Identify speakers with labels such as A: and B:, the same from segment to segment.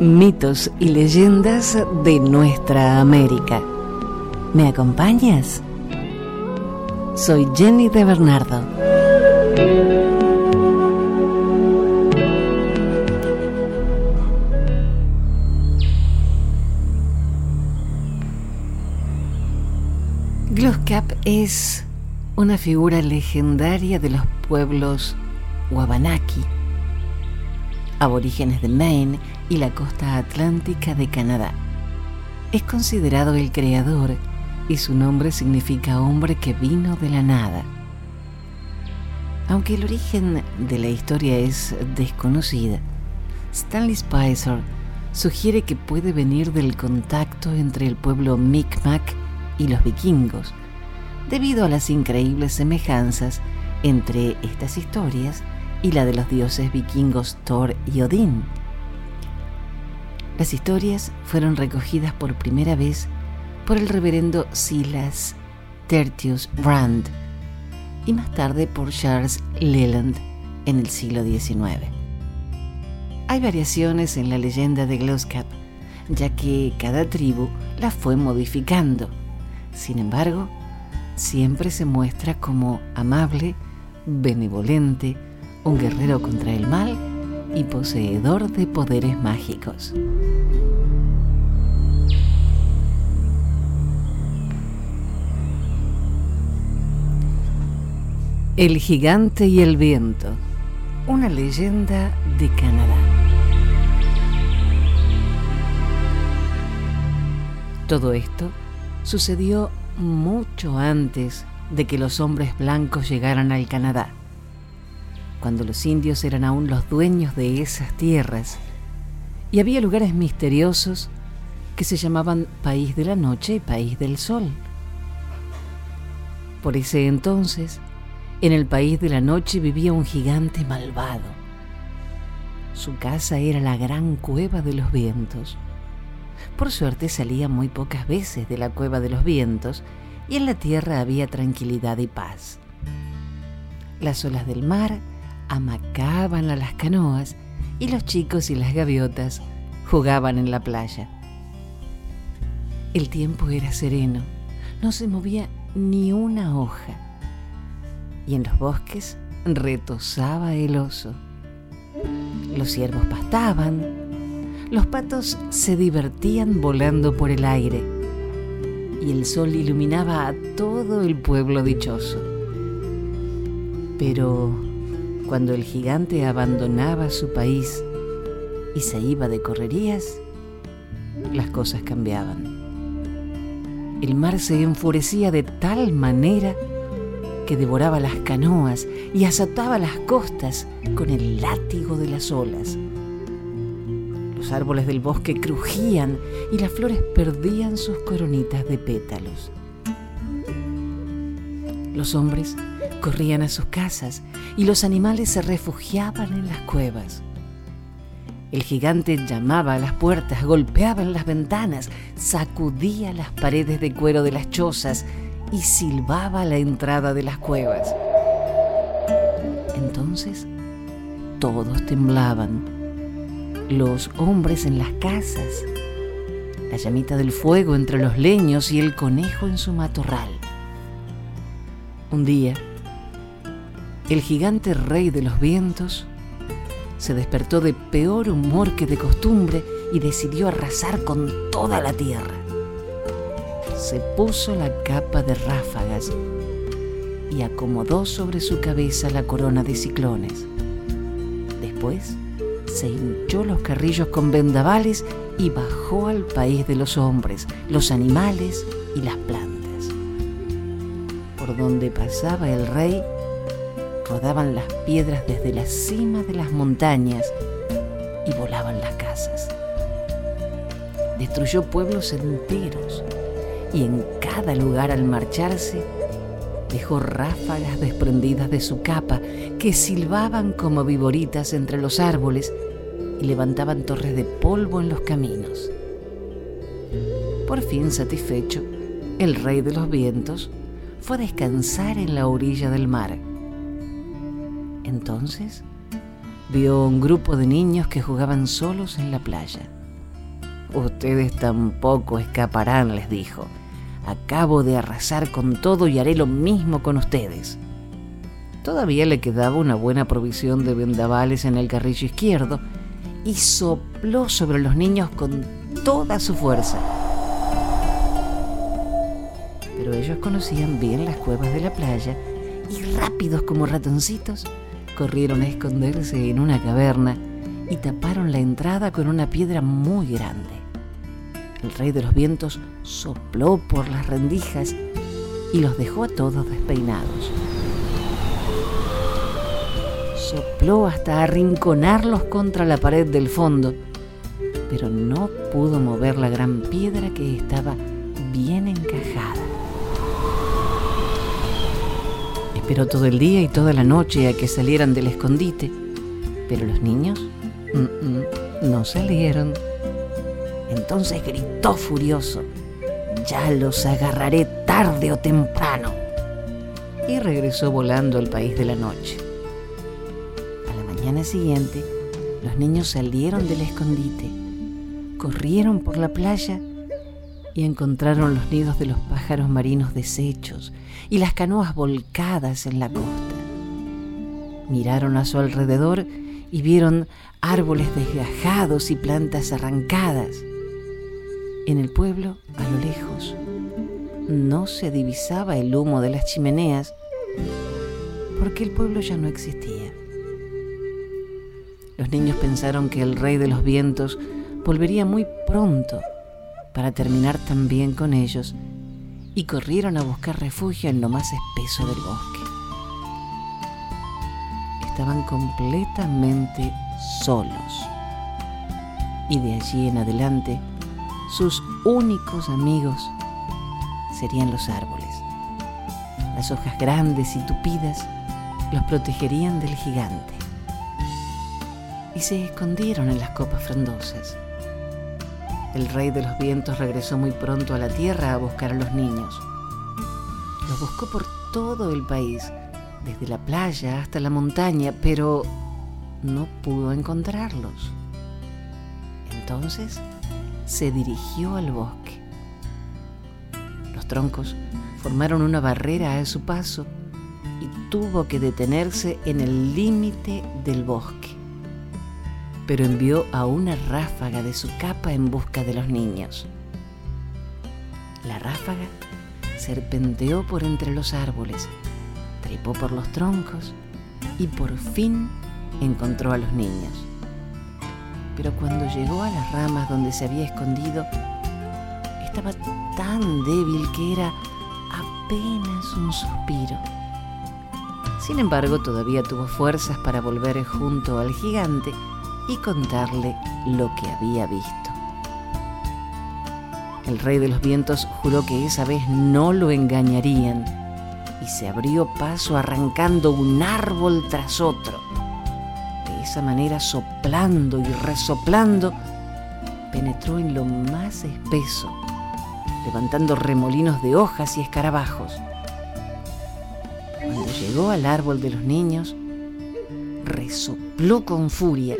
A: mitos y leyendas de nuestra América. ¿Me acompañas? Soy Jenny de Bernardo. Gloskap es una figura legendaria de los pueblos Wabanaki, aborígenes de Maine y la costa atlántica de Canadá. Es considerado el creador y su nombre significa hombre que vino de la nada. Aunque el origen de la historia es desconocida, Stanley Spicer sugiere que puede venir del contacto entre el pueblo Micmac y los vikingos, debido a las increíbles semejanzas entre estas historias y la de los dioses vikingos Thor y Odín. Las historias fueron recogidas por primera vez por el reverendo Silas Tertius Brand y más tarde por Charles Leland en el siglo XIX. Hay variaciones en la leyenda de Gloskap, ya que cada tribu la fue modificando. Sin embargo, siempre se muestra como amable, benevolente, un guerrero contra el mal y poseedor de poderes mágicos. El gigante y el viento, una leyenda de Canadá. Todo esto sucedió mucho antes de que los hombres blancos llegaran al Canadá cuando los indios eran aún los dueños de esas tierras, y había lugares misteriosos que se llamaban País de la Noche y País del Sol. Por ese entonces, en el País de la Noche vivía un gigante malvado. Su casa era la gran cueva de los vientos. Por suerte salía muy pocas veces de la cueva de los vientos y en la tierra había tranquilidad y paz. Las olas del mar amacaban a las canoas y los chicos y las gaviotas jugaban en la playa. El tiempo era sereno, no se movía ni una hoja y en los bosques retosaba el oso. Los ciervos pastaban, los patos se divertían volando por el aire y el sol iluminaba a todo el pueblo dichoso. Pero cuando el gigante abandonaba su país y se iba de correrías, las cosas cambiaban. El mar se enfurecía de tal manera que devoraba las canoas y azotaba las costas con el látigo de las olas. Los árboles del bosque crujían y las flores perdían sus coronitas de pétalos. Los hombres corrían a sus casas y los animales se refugiaban en las cuevas. El gigante llamaba a las puertas, golpeaba en las ventanas, sacudía las paredes de cuero de las chozas y silbaba la entrada de las cuevas. Entonces todos temblaban, los hombres en las casas, la llamita del fuego entre los leños y el conejo en su matorral. Un día, el gigante rey de los vientos se despertó de peor humor que de costumbre y decidió arrasar con toda la tierra. Se puso la capa de ráfagas y acomodó sobre su cabeza la corona de ciclones. Después se hinchó los carrillos con vendavales y bajó al país de los hombres, los animales y las plantas. Por donde pasaba el rey, rodaban las piedras desde la cima de las montañas y volaban las casas. Destruyó pueblos enteros y en cada lugar al marcharse dejó ráfagas desprendidas de su capa que silbaban como viboritas entre los árboles y levantaban torres de polvo en los caminos. Por fin satisfecho, el rey de los vientos fue a descansar en la orilla del mar entonces vio un grupo de niños que jugaban solos en la playa. ustedes tampoco escaparán, les dijo. Acabo de arrasar con todo y haré lo mismo con ustedes. Todavía le quedaba una buena provisión de vendavales en el carrillo izquierdo y sopló sobre los niños con toda su fuerza. Pero ellos conocían bien las cuevas de la playa y rápidos como ratoncitos corrieron a esconderse en una caverna y taparon la entrada con una piedra muy grande. El rey de los vientos sopló por las rendijas y los dejó a todos despeinados sopló hasta arrinconarlos contra la pared del fondo, pero no pudo mover la gran piedra que estaba bien encajada. Esperó todo el día y toda la noche a que salieran del escondite, pero los niños no salieron. Entonces gritó furioso, ya los agarraré tarde o temprano. Y regresó volando al país de la noche mañana siguiente, los niños salieron del escondite, corrieron por la playa y encontraron los nidos de los pájaros marinos deshechos y las canoas volcadas en la costa. Miraron a su alrededor y vieron árboles desgajados y plantas arrancadas. En el pueblo, a lo lejos, no se divisaba el humo de las chimeneas porque el pueblo ya no existía. Los niños pensaron que el rey de los vientos volvería muy pronto para terminar también con ellos y corrieron a buscar refugio en lo más espeso del bosque. Estaban completamente solos y de allí en adelante sus únicos amigos serían los árboles. Las hojas grandes y tupidas los protegerían del gigante y se escondieron en las copas frondosas. El rey de los vientos regresó muy pronto a la tierra a buscar a los niños. Los buscó por todo el país, desde la playa hasta la montaña, pero no pudo encontrarlos. Entonces se dirigió al bosque. Los troncos formaron una barrera a su paso y tuvo que detenerse en el límite del bosque pero envió a una ráfaga de su capa en busca de los niños. La ráfaga serpenteó por entre los árboles, trepó por los troncos y por fin encontró a los niños. Pero cuando llegó a las ramas donde se había escondido, estaba tan débil que era apenas un suspiro. Sin embargo, todavía tuvo fuerzas para volver junto al gigante y contarle lo que había visto. El rey de los vientos juró que esa vez no lo engañarían y se abrió paso arrancando un árbol tras otro. De esa manera, soplando y resoplando, penetró en lo más espeso, levantando remolinos de hojas y escarabajos. Cuando llegó al árbol de los niños, resopló con furia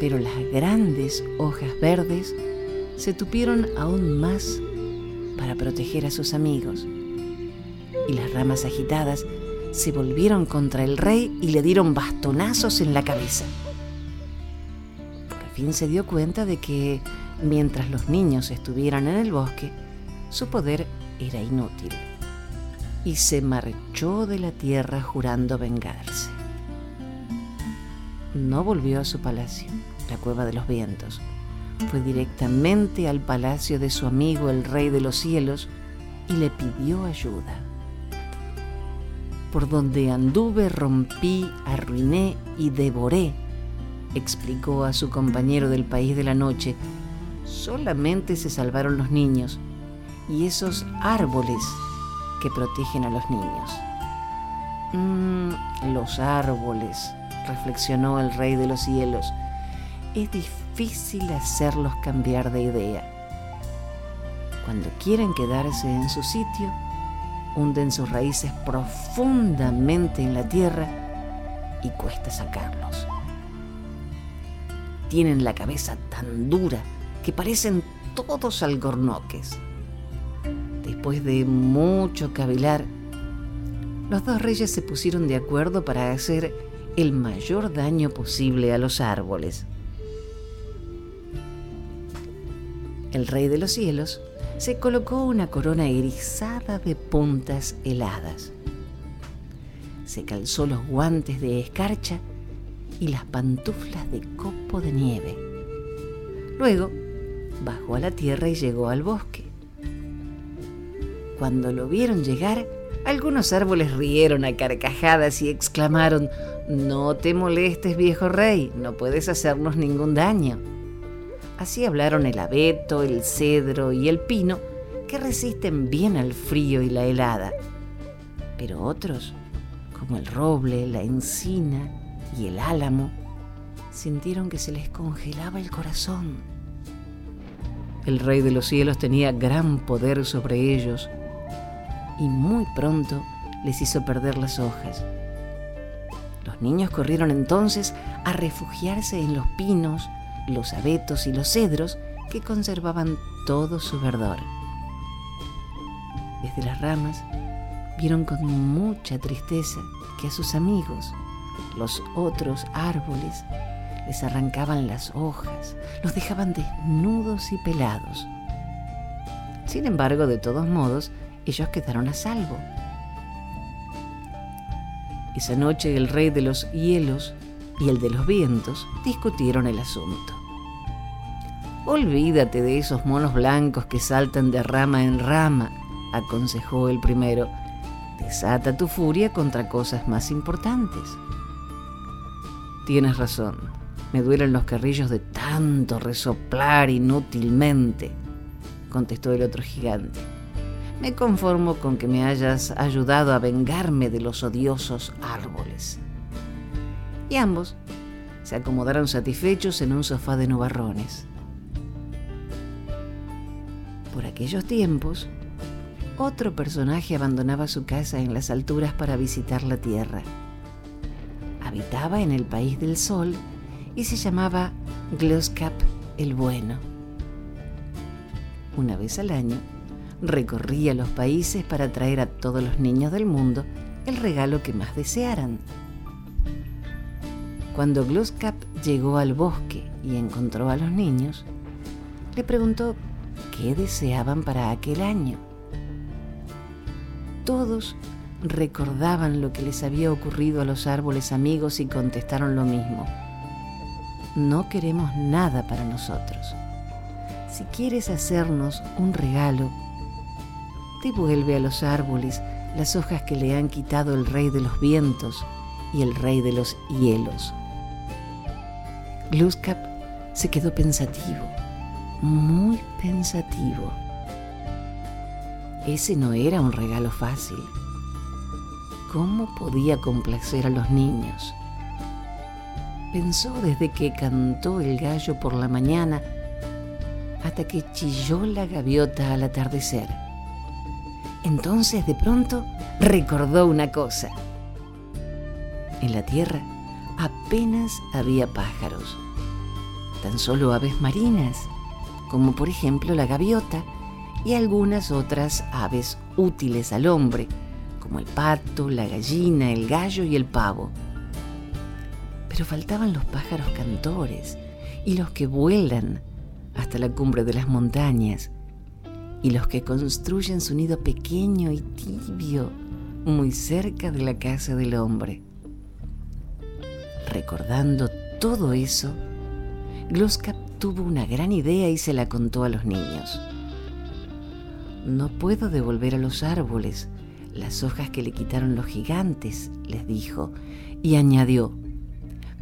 A: pero las grandes hojas verdes se tupieron aún más para proteger a sus amigos, y las ramas agitadas se volvieron contra el rey y le dieron bastonazos en la cabeza. Por fin se dio cuenta de que mientras los niños estuvieran en el bosque, su poder era inútil, y se marchó de la tierra jurando vengarse. No volvió a su palacio la cueva de los vientos. Fue directamente al palacio de su amigo el rey de los cielos y le pidió ayuda. Por donde anduve, rompí, arruiné y devoré, explicó a su compañero del país de la noche. Solamente se salvaron los niños y esos árboles que protegen a los niños. Mm, los árboles, reflexionó el rey de los cielos es difícil hacerlos cambiar de idea. Cuando quieren quedarse en su sitio, hunden sus raíces profundamente en la tierra y cuesta sacarlos. Tienen la cabeza tan dura que parecen todos alcornoques. Después de mucho cavilar, los dos reyes se pusieron de acuerdo para hacer el mayor daño posible a los árboles. El rey de los cielos se colocó una corona erizada de puntas heladas. Se calzó los guantes de escarcha y las pantuflas de copo de nieve. Luego bajó a la tierra y llegó al bosque. Cuando lo vieron llegar, algunos árboles rieron a carcajadas y exclamaron, No te molestes, viejo rey, no puedes hacernos ningún daño. Así hablaron el abeto, el cedro y el pino, que resisten bien al frío y la helada. Pero otros, como el roble, la encina y el álamo, sintieron que se les congelaba el corazón. El rey de los cielos tenía gran poder sobre ellos y muy pronto les hizo perder las hojas. Los niños corrieron entonces a refugiarse en los pinos, los abetos y los cedros que conservaban todo su verdor. Desde las ramas vieron con mucha tristeza que a sus amigos, los otros árboles, les arrancaban las hojas, los dejaban desnudos y pelados. Sin embargo, de todos modos, ellos quedaron a salvo. Esa noche el rey de los hielos y el de los vientos discutieron el asunto. Olvídate de esos monos blancos que saltan de rama en rama, aconsejó el primero. Desata tu furia contra cosas más importantes. Tienes razón, me duelen los carrillos de tanto resoplar inútilmente, contestó el otro gigante. Me conformo con que me hayas ayudado a vengarme de los odiosos árboles. Y ambos se acomodaron satisfechos en un sofá de nubarrones. Por aquellos tiempos, otro personaje abandonaba su casa en las alturas para visitar la tierra. Habitaba en el país del sol y se llamaba Gloscap el Bueno. Una vez al año, recorría los países para traer a todos los niños del mundo el regalo que más desearan. Cuando Gloscap llegó al bosque y encontró a los niños, le preguntó qué deseaban para aquel año. Todos recordaban lo que les había ocurrido a los árboles amigos y contestaron lo mismo. No queremos nada para nosotros. Si quieres hacernos un regalo, devuelve a los árboles las hojas que le han quitado el rey de los vientos y el rey de los hielos. Glooskap se quedó pensativo, muy pensativo. Ese no era un regalo fácil. ¿Cómo podía complacer a los niños? Pensó desde que cantó el gallo por la mañana hasta que chilló la gaviota al atardecer. Entonces de pronto recordó una cosa. En la tierra apenas había pájaros, tan solo aves marinas, como por ejemplo la gaviota y algunas otras aves útiles al hombre, como el pato, la gallina, el gallo y el pavo. Pero faltaban los pájaros cantores y los que vuelan hasta la cumbre de las montañas y los que construyen su nido pequeño y tibio muy cerca de la casa del hombre. Recordando todo eso, Gloskap tuvo una gran idea y se la contó a los niños. No puedo devolver a los árboles las hojas que le quitaron los gigantes, les dijo, y añadió,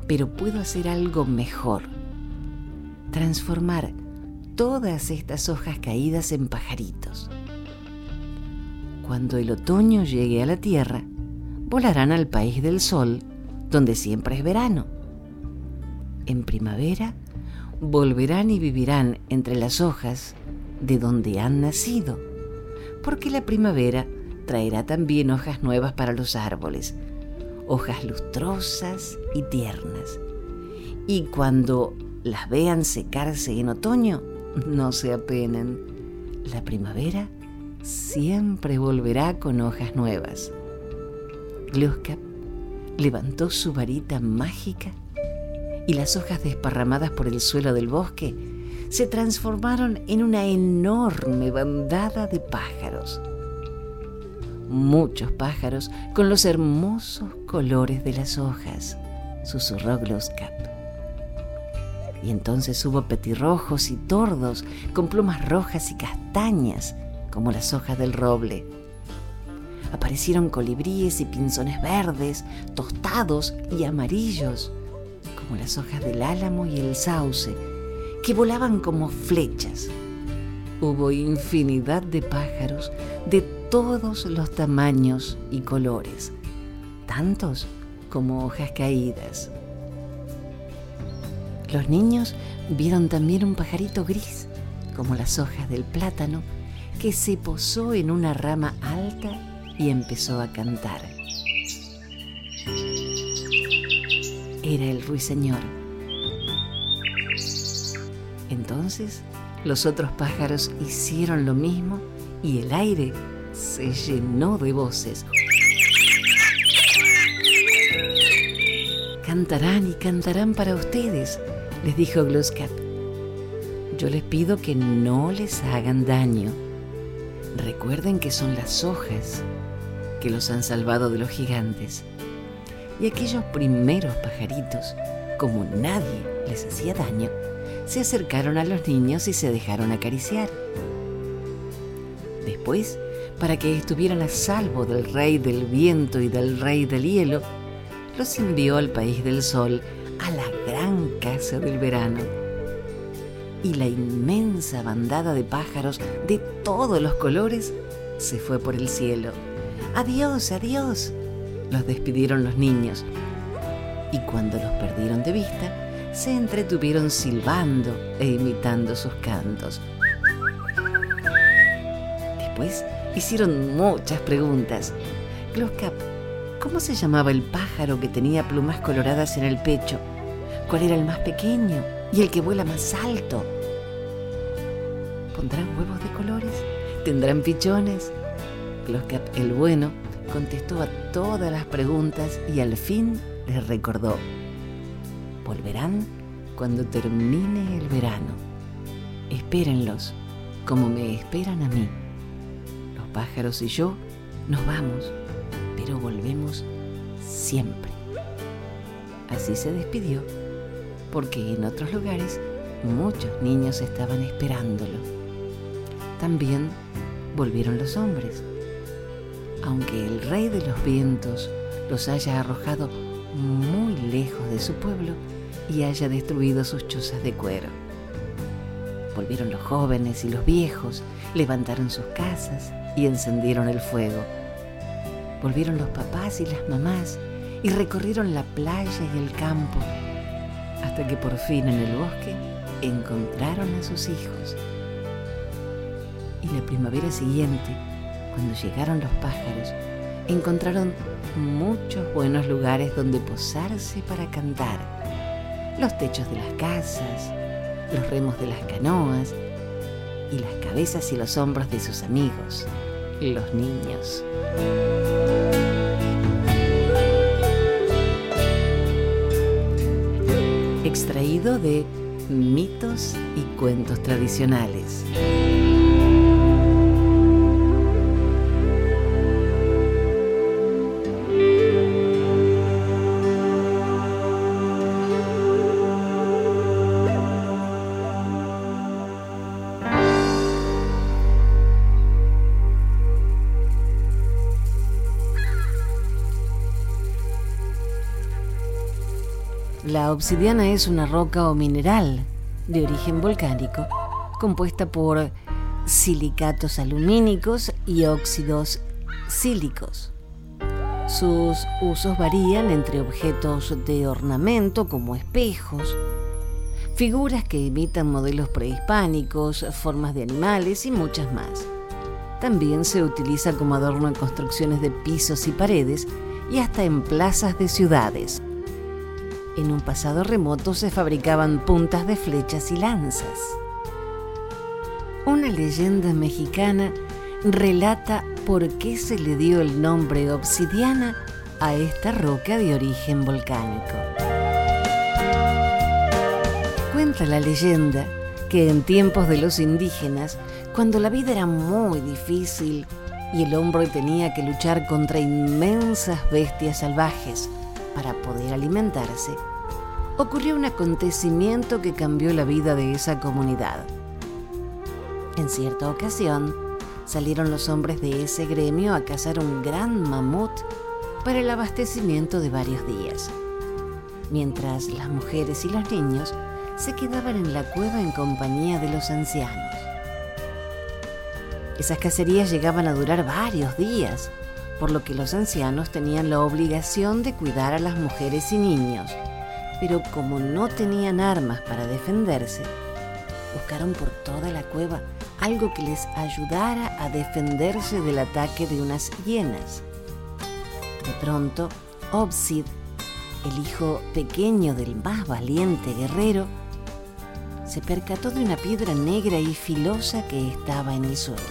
A: pero puedo hacer algo mejor, transformar todas estas hojas caídas en pajaritos. Cuando el otoño llegue a la tierra, volarán al país del sol, donde siempre es verano. En primavera, volverán y vivirán entre las hojas de donde han nacido, porque la primavera traerá también hojas nuevas para los árboles, hojas lustrosas y tiernas. Y cuando las vean secarse en otoño, no se apenen. La primavera siempre volverá con hojas nuevas. Gluskap levantó su varita mágica y las hojas desparramadas por el suelo del bosque se transformaron en una enorme bandada de pájaros. Muchos pájaros con los hermosos colores de las hojas, susurró Gluskap. Y entonces hubo petirrojos y tordos con plumas rojas y castañas como las hojas del roble. Aparecieron colibríes y pinzones verdes, tostados y amarillos, como las hojas del álamo y el sauce, que volaban como flechas. Hubo infinidad de pájaros de todos los tamaños y colores, tantos como hojas caídas. Los niños vieron también un pajarito gris, como las hojas del plátano, que se posó en una rama alta y empezó a cantar. Era el ruiseñor. Entonces los otros pájaros hicieron lo mismo y el aire se llenó de voces. Cantarán y cantarán para ustedes, les dijo Gluskap. Yo les pido que no les hagan daño. Recuerden que son las hojas que los han salvado de los gigantes. Y aquellos primeros pajaritos, como nadie les hacía daño, se acercaron a los niños y se dejaron acariciar. Después, para que estuvieran a salvo del rey del viento y del rey del hielo, los envió al país del sol, a la gran casa del verano. Y la inmensa bandada de pájaros de todos los colores se fue por el cielo. Adiós, adiós, los despidieron los niños. Y cuando los perdieron de vista, se entretuvieron silbando e imitando sus cantos. Después hicieron muchas preguntas. Gluskap ¿Cómo se llamaba el pájaro que tenía plumas coloradas en el pecho? ¿Cuál era el más pequeño y el que vuela más alto? ¿Pondrán huevos de colores? ¿Tendrán pichones? Gluskap el bueno contestó a todas las preguntas y al fin les recordó. Volverán cuando termine el verano. Espérenlos como me esperan a mí. Los pájaros y yo nos vamos pero volvemos siempre. Así se despidió, porque en otros lugares muchos niños estaban esperándolo. También volvieron los hombres. Aunque el rey de los vientos los haya arrojado muy lejos de su pueblo y haya destruido sus chozas de cuero. Volvieron los jóvenes y los viejos, levantaron sus casas y encendieron el fuego Volvieron los papás y las mamás y recorrieron la playa y el campo, hasta que por fin en el bosque encontraron a sus hijos. Y la primavera siguiente, cuando llegaron los pájaros, encontraron muchos buenos lugares donde posarse para cantar. Los techos de las casas, los remos de las canoas y las cabezas y los hombros de sus amigos, los niños. extraído de mitos y cuentos tradicionales. La obsidiana es una roca o mineral de origen volcánico compuesta por silicatos alumínicos y óxidos sílicos. Sus usos varían entre objetos de ornamento como espejos, figuras que imitan modelos prehispánicos, formas de animales y muchas más. También se utiliza como adorno en construcciones de pisos y paredes y hasta en plazas de ciudades. En un pasado remoto se fabricaban puntas de flechas y lanzas. una leyenda mexicana relata por qué se le dio el nombre obsidiana a esta roca de origen volcánico. Cuenta la leyenda que en tiempos de los indígenas, cuando la vida era muy difícil y el hombre tenía que luchar contra inmensas bestias salvajes para poder alimentarse, ocurrió un acontecimiento que cambió la vida de esa comunidad. En cierta ocasión, salieron los hombres de ese gremio a cazar un gran mamut para el abastecimiento de varios días, mientras las mujeres y los niños se quedaban en la cueva en compañía de los ancianos. Esas cacerías llegaban a durar varios días, por lo que los ancianos tenían la obligación de cuidar a las mujeres y niños, pero como no tenían armas para defenderse, buscaron por toda la cueva algo que les ayudara a defenderse del ataque de unas hienas. De pronto, Obsid, el hijo pequeño del más valiente guerrero, se percató de una piedra negra y filosa que estaba en el suelo.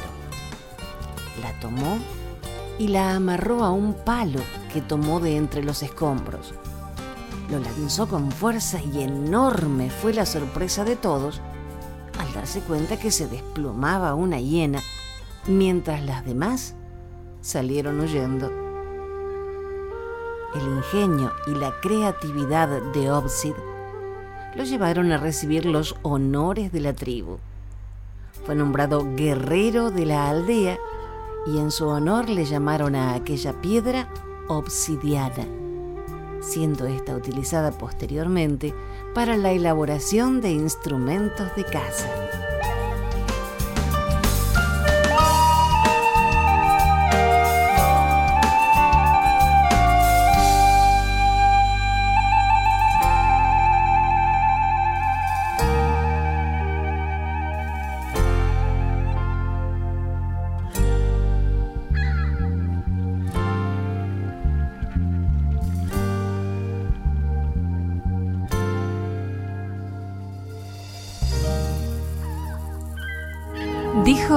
A: La tomó y la amarró a un palo que tomó de entre los escombros. Lo lanzó con fuerza y enorme fue la sorpresa de todos al darse cuenta que se desplomaba una hiena mientras las demás salieron huyendo. El ingenio y la creatividad de Obsid lo llevaron a recibir los honores de la tribu. Fue nombrado guerrero de la aldea y en su honor le llamaron a aquella piedra obsidiana, siendo esta utilizada posteriormente para la elaboración de instrumentos de caza.